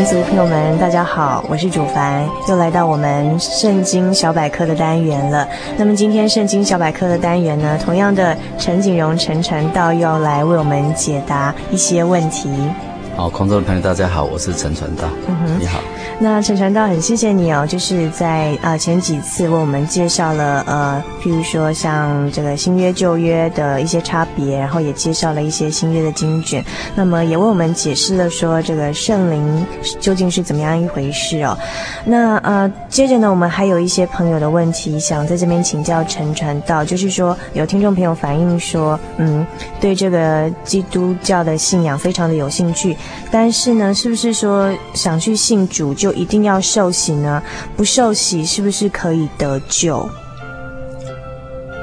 民族朋友们，大家好，我是主凡，又来到我们圣经小百科的单元了。那么今天圣经小百科的单元呢，同样的陈景荣陈晨道又要来为我们解答一些问题。好，空中的朋友大家好，我是陈传道。嗯哼，你好。那陈传道很谢谢你哦，就是在呃前几次为我们介绍了呃，譬如说像这个新约旧约的一些差别，然后也介绍了一些新约的经卷，那么也为我们解释了说这个圣灵究竟是怎么样一回事哦。那呃接着呢，我们还有一些朋友的问题想在这边请教陈传道，就是说有听众朋友反映说，嗯，对这个基督教的信仰非常的有兴趣，但是呢，是不是说想去信主就一定要受洗呢？不受洗是不是可以得救？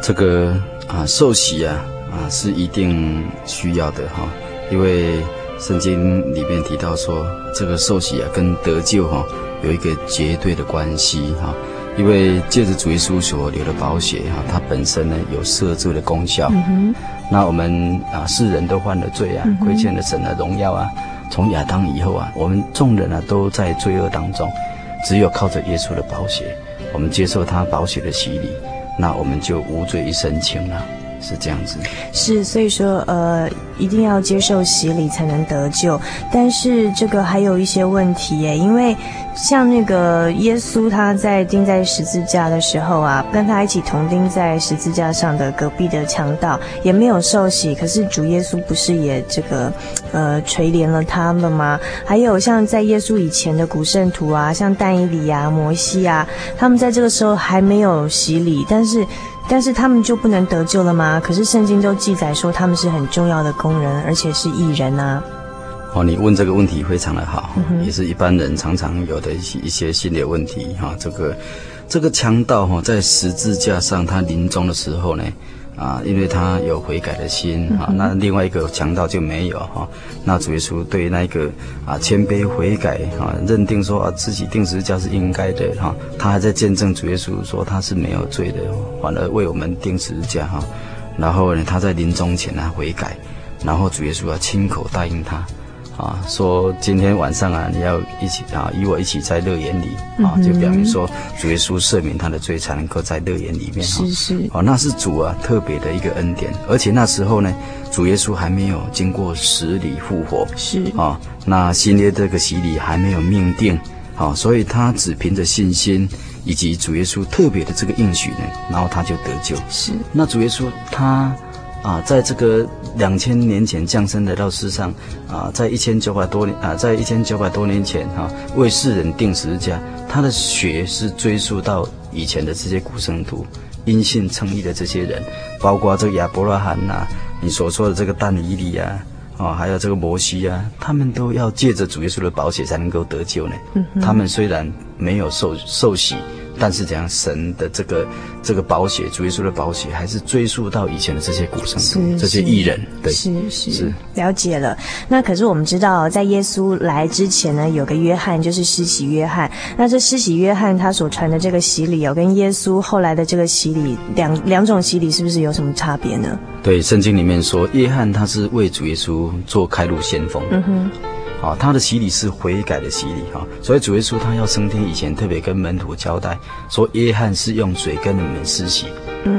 这个啊，受洗啊啊是一定需要的哈，因为圣经里面提到说，这个受洗啊跟得救哈有一个绝对的关系哈，因为借着主耶稣所流的宝血哈，它本身呢有赦罪的功效。嗯。那我们啊世人都犯了罪啊，亏欠了神的荣耀啊。从亚当以后啊，我们众人啊都在罪恶当中，只有靠着耶稣的宝血，我们接受他宝血的洗礼，那我们就无罪一身轻了，是这样子。是，所以说呃，一定要接受洗礼才能得救，但是这个还有一些问题耶，因为。像那个耶稣，他在钉在十字架的时候啊，跟他一起同钉在十字架上的隔壁的强盗也没有受洗，可是主耶稣不是也这个呃垂怜了他们吗？还有像在耶稣以前的古圣徒啊，像但以理啊、摩西啊，他们在这个时候还没有洗礼，但是但是他们就不能得救了吗？可是圣经都记载说他们是很重要的工人，而且是艺人啊。哦，你问这个问题非常的好，也是一般人常常有的一些一些心理问题哈。这个这个强盗哈，在十字架上他临终的时候呢，啊，因为他有悔改的心啊，那另外一个强盗就没有哈。那主耶稣对那个啊谦卑悔改啊，认定说啊自己定十字架是应该的哈，他还在见证主耶稣说他是没有罪的，反而为我们定十字架哈。然后呢，他在临终前呢悔改，然后主耶稣啊亲口答应他。啊，说今天晚上啊，你要一起啊，与我一起在乐园里啊，就表明说主耶稣赦免他的罪，才能够在乐园里面哈。是是。哦，那是主啊特别的一个恩典，而且那时候呢，主耶稣还没有经过死里复活，是啊，那新约这个洗礼还没有命定，啊，所以他只凭着信心以及主耶稣特别的这个应许呢，然后他就得救。是。那主耶稣他。啊，在这个两千年前降生来到世上，啊，在一千九百多年啊，在一千九百多年前哈、啊，为世人定十字架，他的血是追溯到以前的这些古圣徒，因信称义的这些人，包括这个亚伯拉罕呐、啊，你所说的这个但以理啊，啊，还有这个摩西啊，他们都要借着主耶稣的宝血才能够得救呢。嗯、他们虽然没有受受洗。但是怎样，神的这个这个宝血，主耶稣的宝血，还是追溯到以前的这些古圣徒、这些义人，对，是是，是了解了。那可是我们知道，在耶稣来之前呢，有个约翰，就是施洗约翰。那这施洗约翰他所传的这个洗礼，有跟耶稣后来的这个洗礼两两种洗礼，是不是有什么差别呢？对，圣经里面说，约翰他是为主耶稣做开路先锋。嗯哼。好，他的洗礼是悔改的洗礼哈，所以主耶稣他要升天以前，特别跟门徒交代说，约翰是用水跟你们施洗，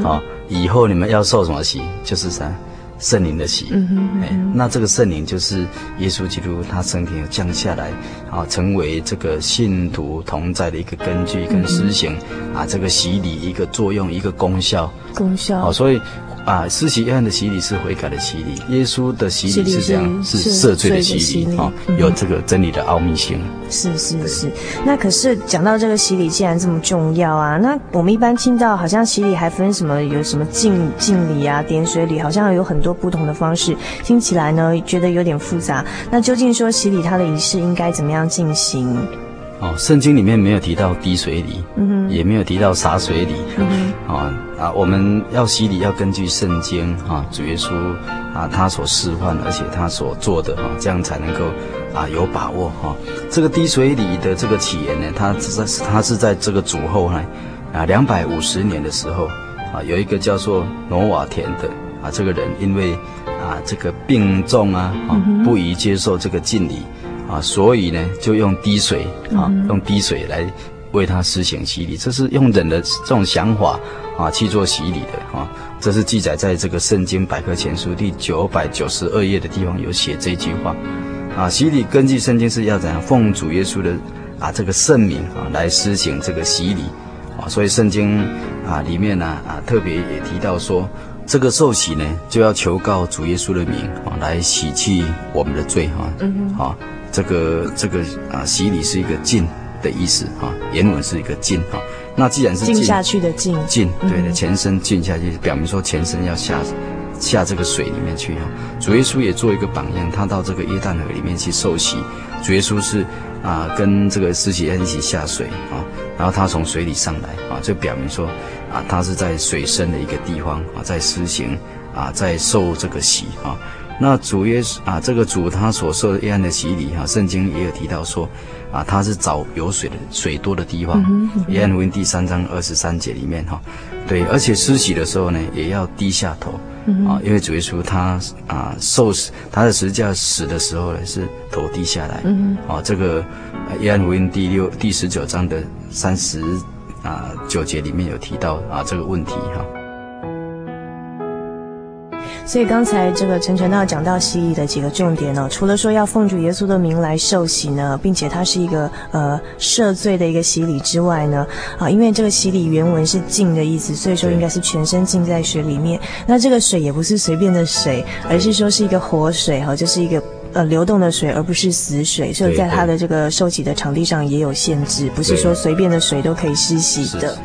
啊，以后你们要受什么洗？就是啥，圣灵的洗。嗯哼，哎，那这个圣灵就是耶稣基督他升天降下来，啊，成为这个信徒同在的一个根据跟施行啊，这个洗礼一个作用一个功效。功效。好，所以。啊，施洗约翰的洗礼是悔改的洗礼，耶稣的洗礼是这样，是赦罪的洗礼啊，有这个真理的奥秘性。是是是，那可是讲到这个洗礼，既然这么重要啊，那我们一般听到好像洗礼还分什么，有什么浸浸礼啊、点水礼，好像有很多不同的方式，听起来呢觉得有点复杂。那究竟说洗礼它的仪式应该怎么样进行？哦，圣经里面没有提到滴水礼，嗯哼，也没有提到洒水礼，嗯哼，啊啊，我们要洗礼要根据圣经啊，主耶稣啊他所示范，而且他所做的哈，这样才能够啊有把握哈。这个滴水礼的这个起源呢，它是在它是在这个主后呢啊两百五十年的时候啊，有一个叫做挪瓦田的啊这个人，因为啊这个病重啊啊不宜接受这个敬礼。啊，所以呢，就用滴水啊，用滴水来为他施行洗礼，这是用人的这种想法啊去做洗礼的啊。这是记载在这个圣经百科全书第九百九十二页的地方有写这句话啊。洗礼根据圣经是要怎样奉主耶稣的啊这个圣名啊来施行这个洗礼啊。所以圣经啊里面呢啊特别也提到说，这个受洗呢就要求告主耶稣的名啊来洗去我们的罪哈。嗯好。这个这个啊，洗礼是一个浸的意思哈，原文是一个浸哈。那既然是浸下去的浸，浸对的，全身浸下去，表明说全身要下下这个水里面去哈。主耶稣也做一个榜样，他到这个约旦河里面去受洗。主耶稣是啊，跟这个施洗约翰一起下水啊，然后他从水里上来啊，就表明说啊，他是在水深的一个地方啊，在施行啊，在受这个洗啊。那主耶稣啊，这个主他所受的约翰的洗礼哈，圣经也有提到说，啊，他是找有水的水多的地方。约翰福音第三章二十三节里面哈，对，而且施洗的时候呢，也要低下头，啊，因为主耶稣他啊受死，他的十字架死的时候呢是头低下来，啊，这个约翰福音第六第十九章的三十啊九节里面有提到啊这个问题哈。所以刚才这个陈传道讲到洗礼的几个重点呢，除了说要奉主耶稣的名来受洗呢，并且它是一个呃赦罪的一个洗礼之外呢，啊，因为这个洗礼原文是浸的意思，所以说应该是全身浸在水里面。那这个水也不是随便的水，而是说是一个活水哈，就是一个呃流动的水，而不是死水。所以在它的这个受洗的场地上也有限制，不是说随便的水都可以施洗的。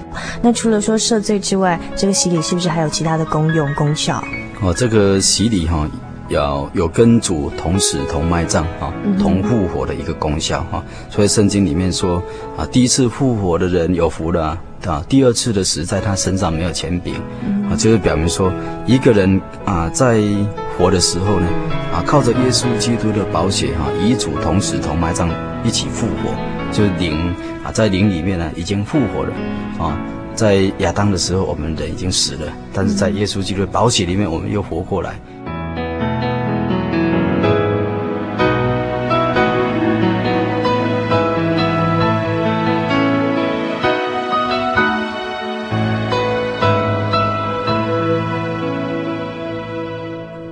那除了说赦罪之外，这个洗礼是不是还有其他的功用功效？哦，这个洗礼哈，要有跟主同死同埋葬哈，同复活的一个功效哈。所以圣经里面说啊，第一次复活的人有福了啊，第二次的死在他身上没有钱柄啊，就是表明说一个人啊在活的时候呢啊，靠着耶稣基督的宝血哈，与主同死同埋葬一起复活，就是灵啊在灵里面呢已经复活了啊。在亚当的时候，我们人已经死了；但是在耶稣基督的宝血里面，我们又活过来。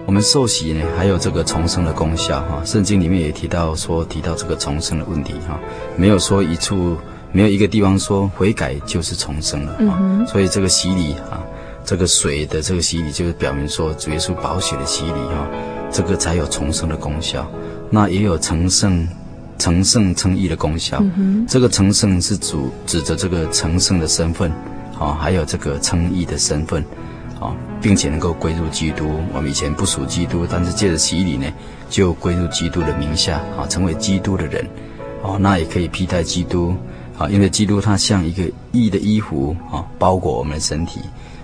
我们受洗呢，还有这个重生的功效哈。圣经里面也提到说，提到这个重生的问题哈，没有说一处。没有一个地方说悔改就是重生了，嗯，所以这个洗礼啊，这个水的这个洗礼就是表明说主耶稣宝血的洗礼哈，这个才有重生的功效。那也有成圣、成圣称义的功效。嗯，这个成圣是主指着这个成圣的身份，啊，还有这个称义的身份，啊，并且能够归入基督。我们以前不属基督，但是借着洗礼呢，就归入基督的名下，啊，成为基督的人，哦，那也可以替代基督。啊，因为基督他像一个义的衣服啊，包裹我们的身体。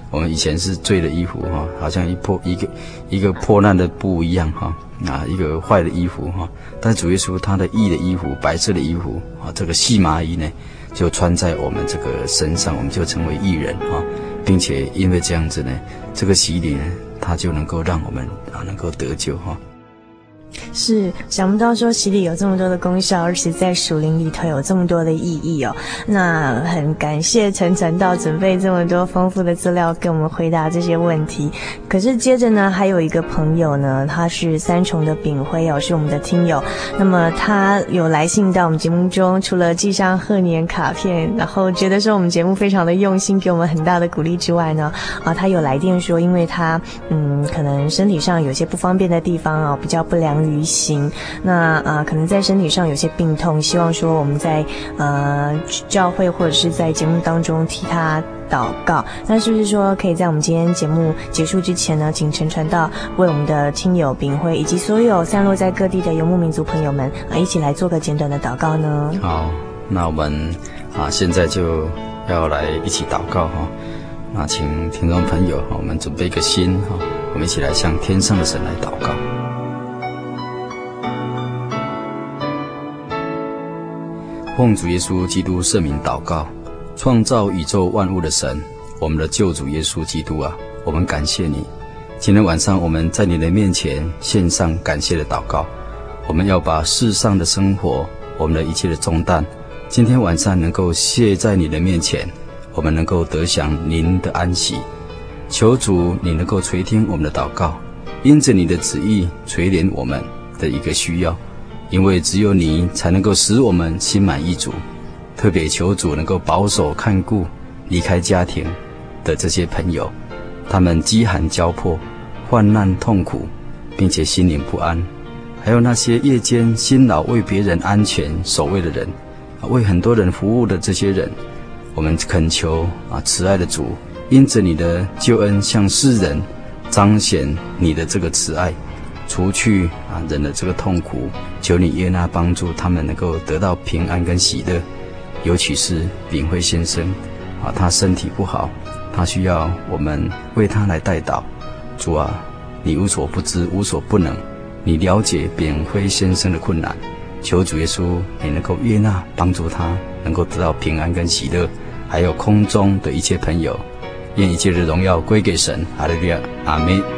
我们以前是罪的衣服哈，好像一破一个一个破烂的布一样哈，啊，一个坏的衣服哈。但主耶稣他的义的衣服，白色的衣服啊，这个细麻衣呢，就穿在我们这个身上，我们就成为义人啊，并且因为这样子呢，这个洗礼呢，他就能够让我们啊能够得救哈。是想不到说洗礼有这么多的功效，而且在属灵里头有这么多的意义哦。那很感谢陈传道准备这么多丰富的资料给我们回答这些问题。可是接着呢，还有一个朋友呢，他是三重的炳辉哦，是我们的听友。那么他有来信到我们节目中，除了寄上贺年卡片，然后觉得说我们节目非常的用心，给我们很大的鼓励之外呢，啊，他有来电说，因为他嗯，可能身体上有些不方便的地方啊，比较不良于行，那啊，可能在身体上有些病痛，希望说我们在呃教会或者是在节目当中替他祷告。那是不是说可以在我们今天节目结束之前呢，请陈传道为我们的亲友炳辉以及所有散落在各地的游牧民族朋友们啊，一起来做个简短的祷告呢？好，那我们啊现在就要来一起祷告哈。那请听众朋友，我们准备一个心哈，我们一起来向天上的神来祷告。奉主耶稣基督圣名祷告，创造宇宙万物的神，我们的救主耶稣基督啊，我们感谢你。今天晚上我们在你的面前献上感谢的祷告，我们要把世上的生活，我们的一切的重担，今天晚上能够卸在你的面前。我们能够得享您的安息，求主你能够垂听我们的祷告，因着你的旨意垂怜我们的一个需要，因为只有你才能够使我们心满意足。特别求主能够保守看顾离开家庭的这些朋友，他们饥寒交迫、患难痛苦，并且心灵不安；还有那些夜间辛劳为别人安全守卫的人，为很多人服务的这些人。我们恳求啊，慈爱的主，因着你的救恩向世人彰显你的这个慈爱，除去啊人的这个痛苦，求你耶纳帮助他们能够得到平安跟喜乐。尤其是炳辉先生啊，他身体不好，他需要我们为他来代祷。主啊，你无所不知，无所不能，你了解炳辉先生的困难，求主耶稣你能够悦纳帮助他，能够得到平安跟喜乐。还有空中的一切朋友，愿一切的荣耀归给神。阿利亚，阿门。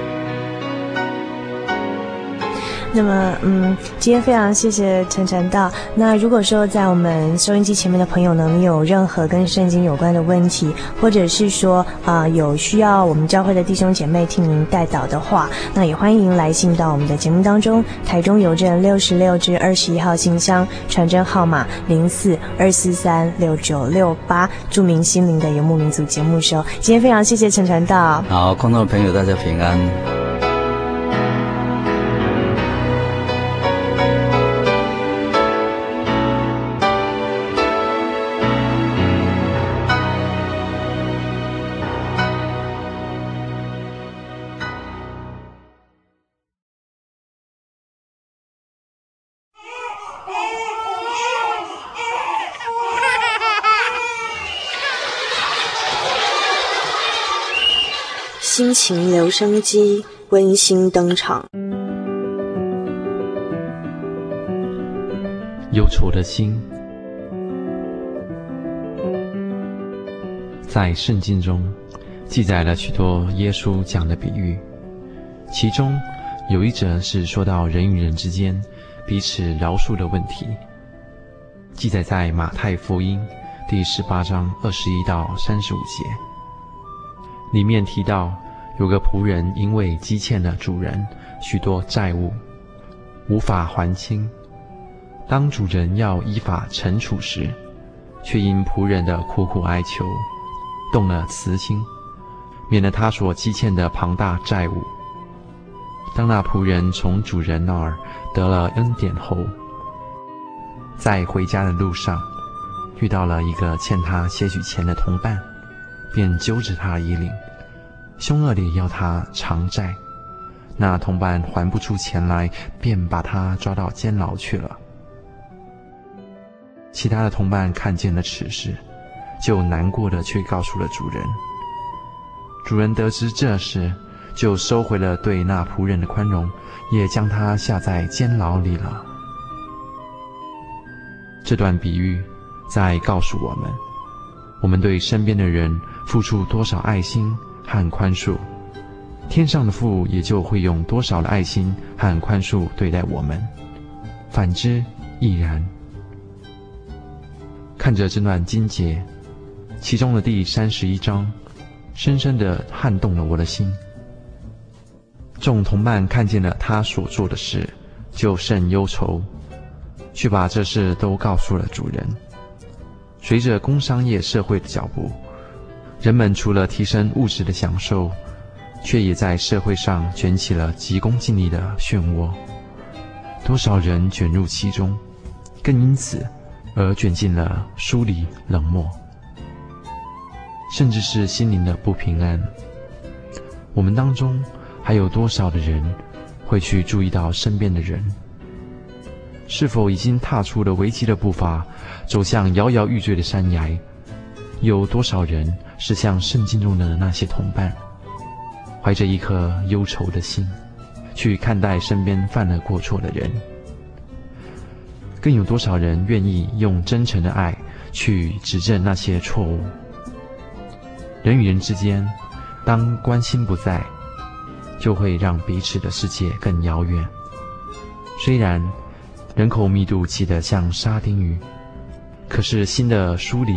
那么，嗯，今天非常谢谢陈传道。那如果说在我们收音机前面的朋友呢，你有任何跟圣经有关的问题，或者是说啊、有需要我们教会的弟兄姐妹替您代祷的话，那也欢迎来信到我们的节目当中。台中邮政六十六至二十一号信箱，传真号码零四二四三六九六八，著名心灵的游牧民族节目收。今天非常谢谢陈传道。好，空中的朋友大家平安。心情留声机温馨登场。忧愁的心，在圣经中记载了许多耶稣讲的比喻，其中有一则是说到人与人之间彼此饶恕的问题，记载在马太福音第十八章二十一到三十五节，里面提到。有个仆人因为积欠了主人许多债务，无法还清。当主人要依法惩处时，却因仆人的苦苦哀求，动了慈心，免了他所积欠的庞大债务。当那仆人从主人那儿得了恩典后，在回家的路上，遇到了一个欠他些许钱的同伴，便揪着他衣领。凶恶地要他偿债，那同伴还不出钱来，便把他抓到监牢去了。其他的同伴看见了此事，就难过的去告诉了主人。主人得知这事，就收回了对那仆人的宽容，也将他下在监牢里了。这段比喻在告诉我们：我们对身边的人付出多少爱心。和宽恕，天上的父也就会用多少的爱心和宽恕对待我们。反之亦然。看着这段经节，其中的第三十一章，深深地撼动了我的心。众同伴看见了他所做的事，就甚忧愁，去把这事都告诉了主人。随着工商业社会的脚步，人们除了提升物质的享受，却也在社会上卷起了急功近利的漩涡。多少人卷入其中，更因此而卷进了疏离、冷漠，甚至是心灵的不平安。我们当中还有多少的人会去注意到身边的人？是否已经踏出了危机的步伐，走向摇摇欲坠的山崖？有多少人是像圣经中的那些同伴，怀着一颗忧愁的心，去看待身边犯了过错的人？更有多少人愿意用真诚的爱去指正那些错误？人与人之间，当关心不在，就会让彼此的世界更遥远。虽然。人口密度挤得像沙丁鱼，可是心的疏离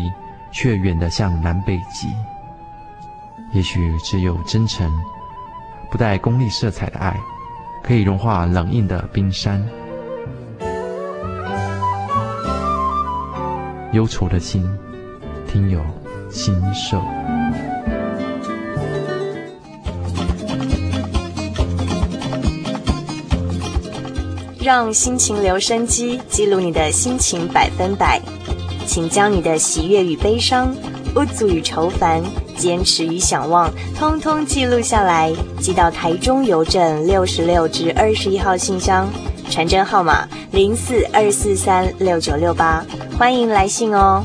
却远得像南北极。也许只有真诚、不带功利色彩的爱，可以融化冷硬的冰山。忧愁的心，听友心受。让心情留声机，记录你的心情百分百。请将你的喜悦与悲伤、不足与愁烦、坚持与想望，通通记录下来，寄到台中邮政六十六至二十一号信箱，传真号码零四二四三六九六八，欢迎来信哦。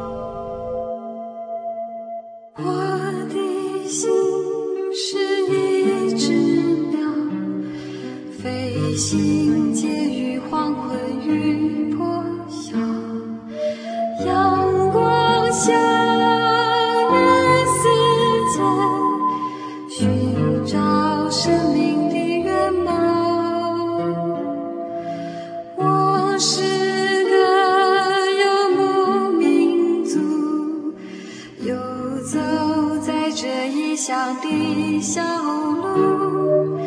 走在这异乡的小路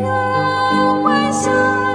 有欢笑